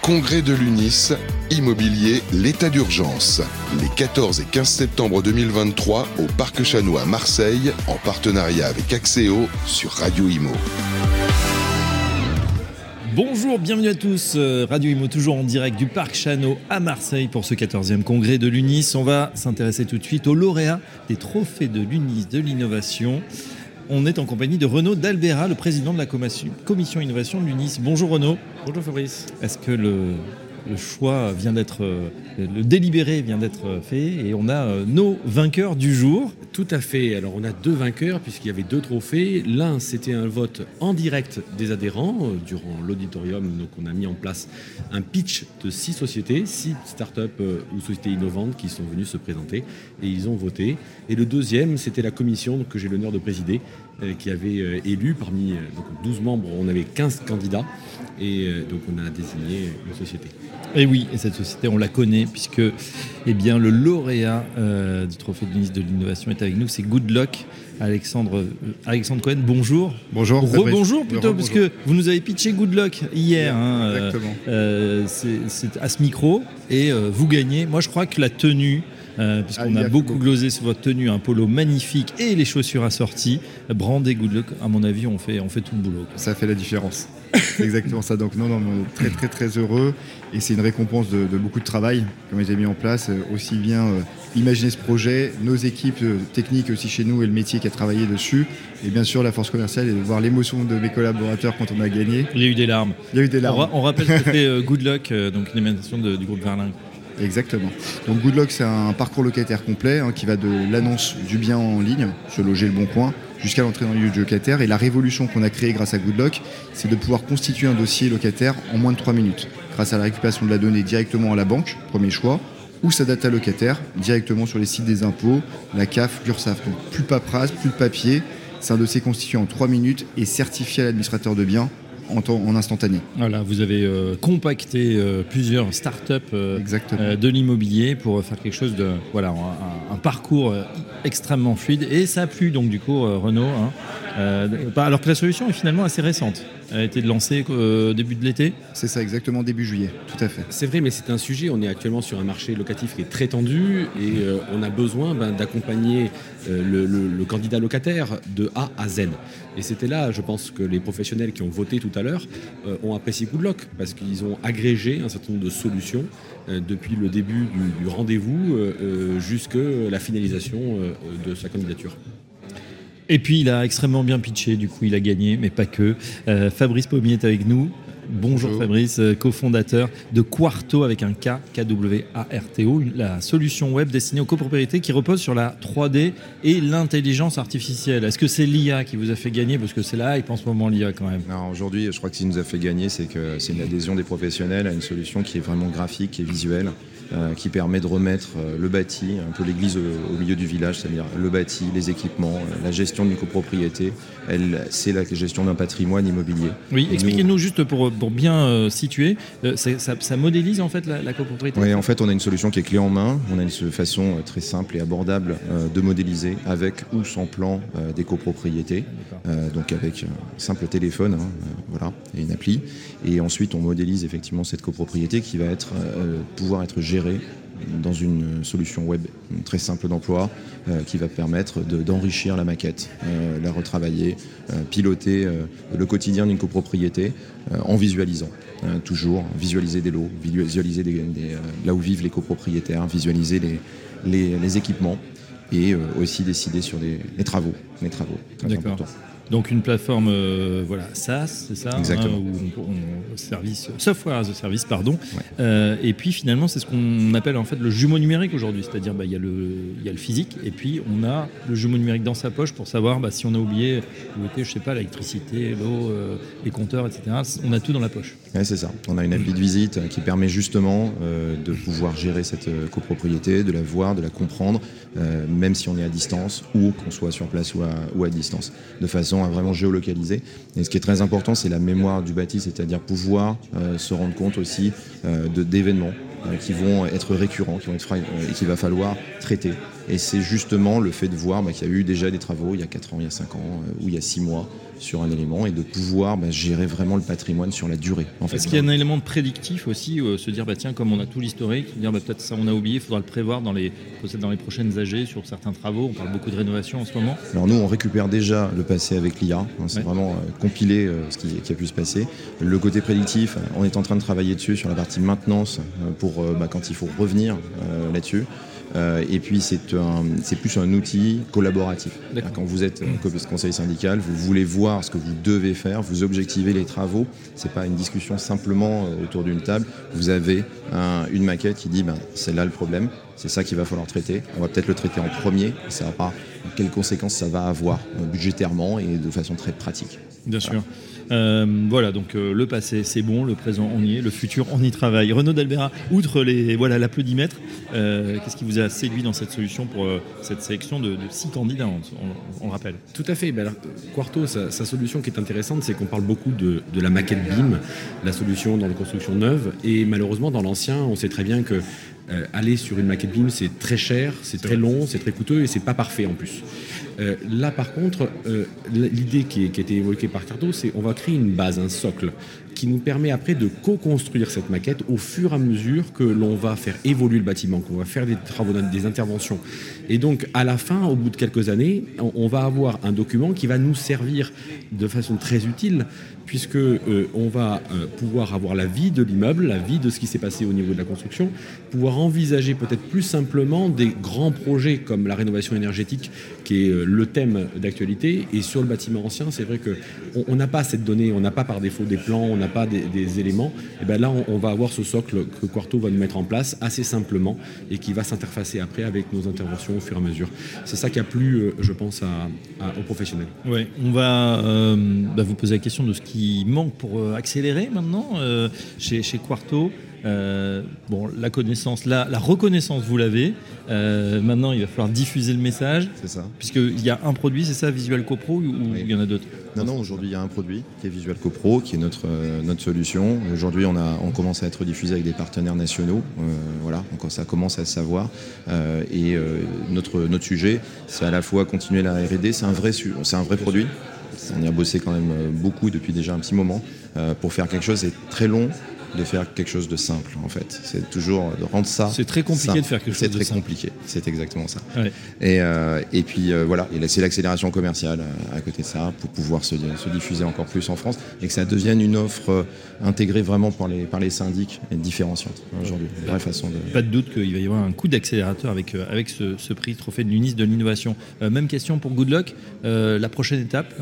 congrès de l'UNIS, Immobilier, l'état d'urgence. Les 14 et 15 septembre 2023 au Parc Chano à Marseille, en partenariat avec Axéo sur Radio Imo. Bonjour, bienvenue à tous. Euh, Radio Imo toujours en direct du Parc Chano à Marseille pour ce 14e congrès de l'UNIS. On va s'intéresser tout de suite aux lauréats des trophées de l'UNIS de l'innovation. On est en compagnie de Renaud Dalbera, le président de la commission innovation de l'UNIS. Bonjour Renaud. Bonjour Fabrice. Est-ce que le le choix vient d'être, euh, le délibéré vient d'être fait et on a euh, nos vainqueurs du jour. Tout à fait. Alors on a deux vainqueurs puisqu'il y avait deux trophées. L'un c'était un vote en direct des adhérents euh, durant l'auditorium. Donc on a mis en place un pitch de six sociétés, six startups ou sociétés innovantes qui sont venues se présenter et ils ont voté. Et le deuxième c'était la commission que j'ai l'honneur de présider qui avait élu parmi donc 12 membres, on avait 15 candidats et donc on a désigné une société. Et oui, et cette société, on la connaît, puisque eh bien, le lauréat euh, du Trophée de ministre de l'Innovation est avec nous, c'est Good Luck. Alexandre, euh, Alexandre Cohen, bonjour. Bonjour. Rebonjour plutôt, parce que vous nous avez pitché Good Luck hier. Hein, Exactement. Euh, c'est à ce micro, et vous gagnez. Moi, je crois que la tenue, puisqu'on ah, a beaucoup glosé sur votre tenue, un polo magnifique et les chaussures assorties. Brand et Good Luck, à mon avis, on fait, on fait tout le boulot. Ça fait la différence. C'est exactement ça. Donc non, non, très très très heureux. Et c'est une récompense de, beaucoup de travail qu'on a mis en place. Euh, aussi bien euh, imaginer ce projet, nos équipes euh, techniques aussi chez nous et le métier qui a travaillé dessus. Et bien sûr la force commerciale et de voir l'émotion de mes collaborateurs quand on a gagné. Il y a eu des larmes. Il y a eu des larmes. On, rappelle que c'était Good Luck, donc une émanation du groupe Verlin. Exactement. Donc Good Luck, c'est un parcours locataire complet hein, qui va de l'annonce du bien en ligne, se loger le bon coin, jusqu'à l'entrée dans le lieu de locataire. Et la révolution qu'on a créée grâce à Goodlock, c'est de pouvoir constituer un dossier locataire en moins de 3 minutes, grâce à la récupération de la donnée directement à la banque, premier choix, ou sa data locataire directement sur les sites des impôts, la CAF, l'URSSAF. Donc plus de paperasse, plus de papier. C'est un dossier constitué en 3 minutes et certifié à l'administrateur de biens en, instantané. Voilà, vous avez euh, compacté euh, plusieurs startups euh, de l'immobilier pour faire quelque chose de voilà un, parcours extrêmement fluide et ça a plu donc du coup Renault. Hein. Alors que la solution est finalement assez récente a été lancé euh, début de l'été C'est ça, exactement début juillet, tout à fait. C'est vrai, mais c'est un sujet. On est actuellement sur un marché locatif qui est très tendu et euh, on a besoin ben, d'accompagner euh, le, candidat locataire de A à Z. Et c'était là, je pense, que les professionnels qui ont voté tout à l'heure ont apprécié Goodlock parce qu'ils ont agrégé un certain nombre de solutions depuis le début du, du rendez-vous jusqu'à la finalisation de sa candidature. Et puis il a extrêmement bien pitché, du coup il a gagné, mais pas que. Euh, Fabrice Pommier est avec nous. Bonjour, Fabrice, euh, cofondateur de Quarto avec un K, K-W-A-R-T-O, la solution web destinée aux copropriétés qui repose sur la 3D et l'intelligence artificielle. Est-ce que c'est l'IA qui vous a fait gagner? Parce que c'est là, il pense moment l'IA quand même. Aujourd'hui, je crois que ce qui nous a fait gagner, c'est que c'est une adhésion des professionnels à une solution qui est vraiment graphique et visuelle. Euh, qui permet de remettre euh, le bâti, un peu l'église au, milieu du village, c'est-à-dire le bâti, les équipements, euh, la gestion d'une copropriété. C'est la gestion d'un patrimoine immobilier. Oui, expliquez-nous juste pour, pour bien situer, ça, modélise en fait la, copropriété Oui, en fait, on a une solution qui est clé en main. On a une façon très simple et abordable de modéliser avec ou sans plan des copropriétés. donc avec un simple téléphone, hein, voilà, et une appli. Et ensuite, on modélise effectivement cette copropriété qui va être, pouvoir être gérée dans une solution web très simple d'emploi euh, qui va permettre d'enrichir la maquette, euh, la retravailler, euh, piloter le quotidien d'une copropriété en visualisant. toujours visualiser des lots, visualiser là où vivent les copropriétaires, visualiser les, les, équipements et aussi décider sur les, travaux. Les travaux donc une plateforme euh, voilà SaaS, c'est ça Exactement. Hein, service, software as a service, pardon. Euh, et puis finalement, c'est ce qu'on appelle en fait le jumeau numérique aujourd'hui. C'est-à-dire, bah, il y, a le physique et puis on a le jumeau numérique dans sa poche pour savoir bah, si on a oublié, je sais pas, l'électricité, l'eau, euh, les compteurs, etc. On a tout dans la poche. Oui, c'est ça. On a une appli de visite qui permet justement de pouvoir gérer cette copropriété, de la voir, de la comprendre, même si on est à distance ou qu'on soit sur place ou à, ou à distance, de façon vraiment géolocaliser. Et ce qui est très important, c'est la mémoire du bâti, c'est-à-dire pouvoir euh, se rendre compte aussi euh, d'événements euh, qui vont être récurrents, qui vont être et qu'il va falloir traiter. Et c'est justement le fait de voir bah, qu'il y a eu déjà des travaux il y a 4 ans, il y a 5 ans ou il y a 6 mois sur un élément et de pouvoir bah, gérer vraiment le patrimoine sur la durée. Est-ce qu'il y a un élément de prédictif aussi, euh, se dire bah tiens comme on a tout l'historique, dire bah, peut-être ça on a oublié, il faudra le prévoir dans les dans les prochaines AG sur certains travaux. On parle beaucoup de rénovation en ce moment. Alors nous on récupère déjà le passé avec l'IA. Hein, c'est vraiment euh, compiler euh, ce qui, a pu se passer. Le côté prédictif, on est en train de travailler dessus sur la partie maintenance pour bah, quand il faut revenir là-dessus. Euh, et puis c'est plus un outil collaboratif. Quand vous êtes conseiller syndical, vous voulez voir ce que vous devez faire, vous objectivez les travaux. C'est pas une discussion simplement euh, autour d'une table. Vous avez une maquette qui dit ben, c'est là le problème, c'est ça qu'il va falloir traiter. On va peut-être le traiter en premier. Ça va pas quelles conséquences ça va avoir euh, budgétairement et de façon très pratique. Bien sûr. Euh, voilà, donc euh, le passé, c'est bon, le présent, on y est, le futur, on y travaille. Renaud Dalbera, outre les voilà l'applaudimètre, euh, qu'est-ce qui vous a séduit dans cette solution pour cette sélection de, six candidats, on, le rappelle? Tout à fait. Ben Quarto, sa, solution qui est intéressante, c'est qu'on parle beaucoup de, la maquette BIM, la solution dans les constructions neuves, et malheureusement dans l'ancien, on sait très bien que aller sur une maquette BIM, c'est très cher, c'est très long, c'est très coûteux et c'est pas parfait en plus. Euh, là, par contre, euh, l'idée qui, qui, a été évoquée par Cardo, c'est on va créer une base, un socle, qui nous permet après de co-construire cette maquette au fur et à mesure que l'on va faire évoluer le bâtiment, qu'on va faire des travaux, des interventions. Et donc, à la fin, au bout de quelques années, on, va avoir un document qui va nous servir de façon très utile, puisque euh, on va euh, pouvoir avoir la vie de l'immeuble, la vie de ce qui s'est passé au niveau de la construction, pouvoir envisager peut-être plus simplement des grands projets comme la rénovation énergétique, qui est euh, le thème d'actualité. Et sur le bâtiment ancien, c'est vrai qu'on n'a pas cette donnée, on n'a pas par défaut des plans, on n'a pas des, éléments. Et bien là, on, va avoir ce socle que Quarto va nous mettre en place assez simplement et qui va s'interfacer après avec nos interventions au fur et à mesure. C'est ça qui a plu, je pense, aux professionnels. Oui, on va bah, vous poser la question de ce qui manque pour euh, accélérer maintenant euh, chez, chez Quarto. Euh, bon, la connaissance, la, la reconnaissance, vous l'avez. maintenant, il va falloir diffuser le message. C'est ça. Puisqu'il y a un produit, c'est ça, Visual CoPro, ou il y en a d'autres Non, non, aujourd'hui, il y a un produit qui est Visual CoPro, qui est notre, notre solution. Aujourd'hui, on, a, on commence à être diffusé avec des partenaires nationaux. voilà, donc ça commence à se savoir. et notre, notre sujet, c'est à la fois continuer la RD, c'est un, vrai, c'est un vrai produit. On y a bossé quand même euh, beaucoup depuis déjà un petit moment euh, pour faire quelque chose. C'est très long, de faire quelque chose de simple en fait. C'est toujours de rendre ça. C'est très compliqué de faire quelque chose de simple. C'est très compliqué, c'est exactement ça. Et, euh, et, puis euh, voilà, c'est l'accélération commerciale euh, à côté de ça pour pouvoir se, se, diffuser encore plus en France et que ça devienne une offre intégrée vraiment par les, par les syndics et différenciante aujourd'hui. Vraie façon de... Pas de doute qu'il va y avoir un coup d'accélérateur avec, avec ce, ce, prix trophée de l'UNIS de l'innovation. même question pour Good Luck. la prochaine étape,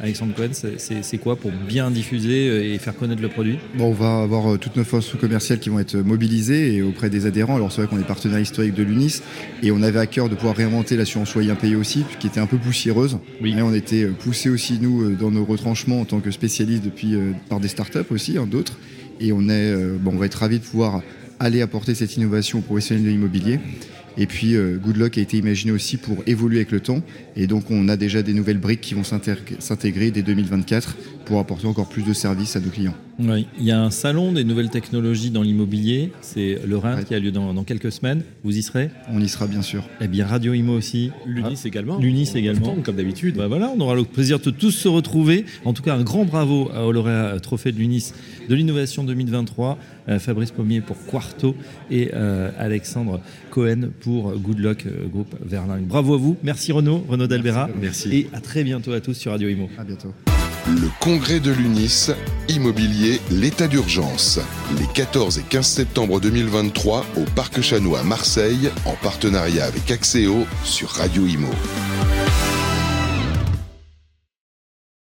Alexandre Cohen, c'est quoi pour bien diffuser et faire connaître le produit? Bon, on va avoir euh, toutes nos forces commerciales qui vont être mobilisées et auprès des adhérents. Alors c'est vrai qu'on est partenaire historique de l'UNIS et on avait à cœur de pouvoir réinventer l'assurance loyer impayé aussi, qui était un peu poussiéreuse. Oui. Et on était euh, poussé aussi nous euh, dans nos retranchements en tant que spécialistes depuis par des startups aussi, hein, d'autres. Et on est, bon, on va être ravis de pouvoir aller apporter cette innovation aux professionnels de l'immobilier. Et puis euh, Goodlock a été imaginé aussi pour évoluer avec le temps. Et donc on a déjà des nouvelles briques qui vont s'intégrer dès 2024 pour apporter encore plus de services à nos clients. Oui, il y a un salon des nouvelles technologies dans l'immobilier, c'est le RAD qui a lieu dans, quelques semaines. Vous y serez On y sera bien sûr. Eh bien Radio Imo aussi. L'UNIS ah. également. L'UNIS également. comme d'habitude. Bah voilà, on aura le plaisir de tous se retrouver. En tout cas, un grand bravo au lauréat trophée de l'UNIS de l'innovation 2023, euh, Fabrice Pommier pour Quarto et euh, Alexandre Cohen pour Good Luck euh, Groupe Verling. Bravo à vous. Merci Renaud, Renaud Dalbera. Merci. Et à très bientôt à tous sur Radio Imo. À bientôt. Le congrès de l'UNIS, immobilier, l'état d'urgence. Les 14 et 15 septembre 2023 au Parc Chanois à Marseille, en partenariat avec Axéo sur Radio Imo.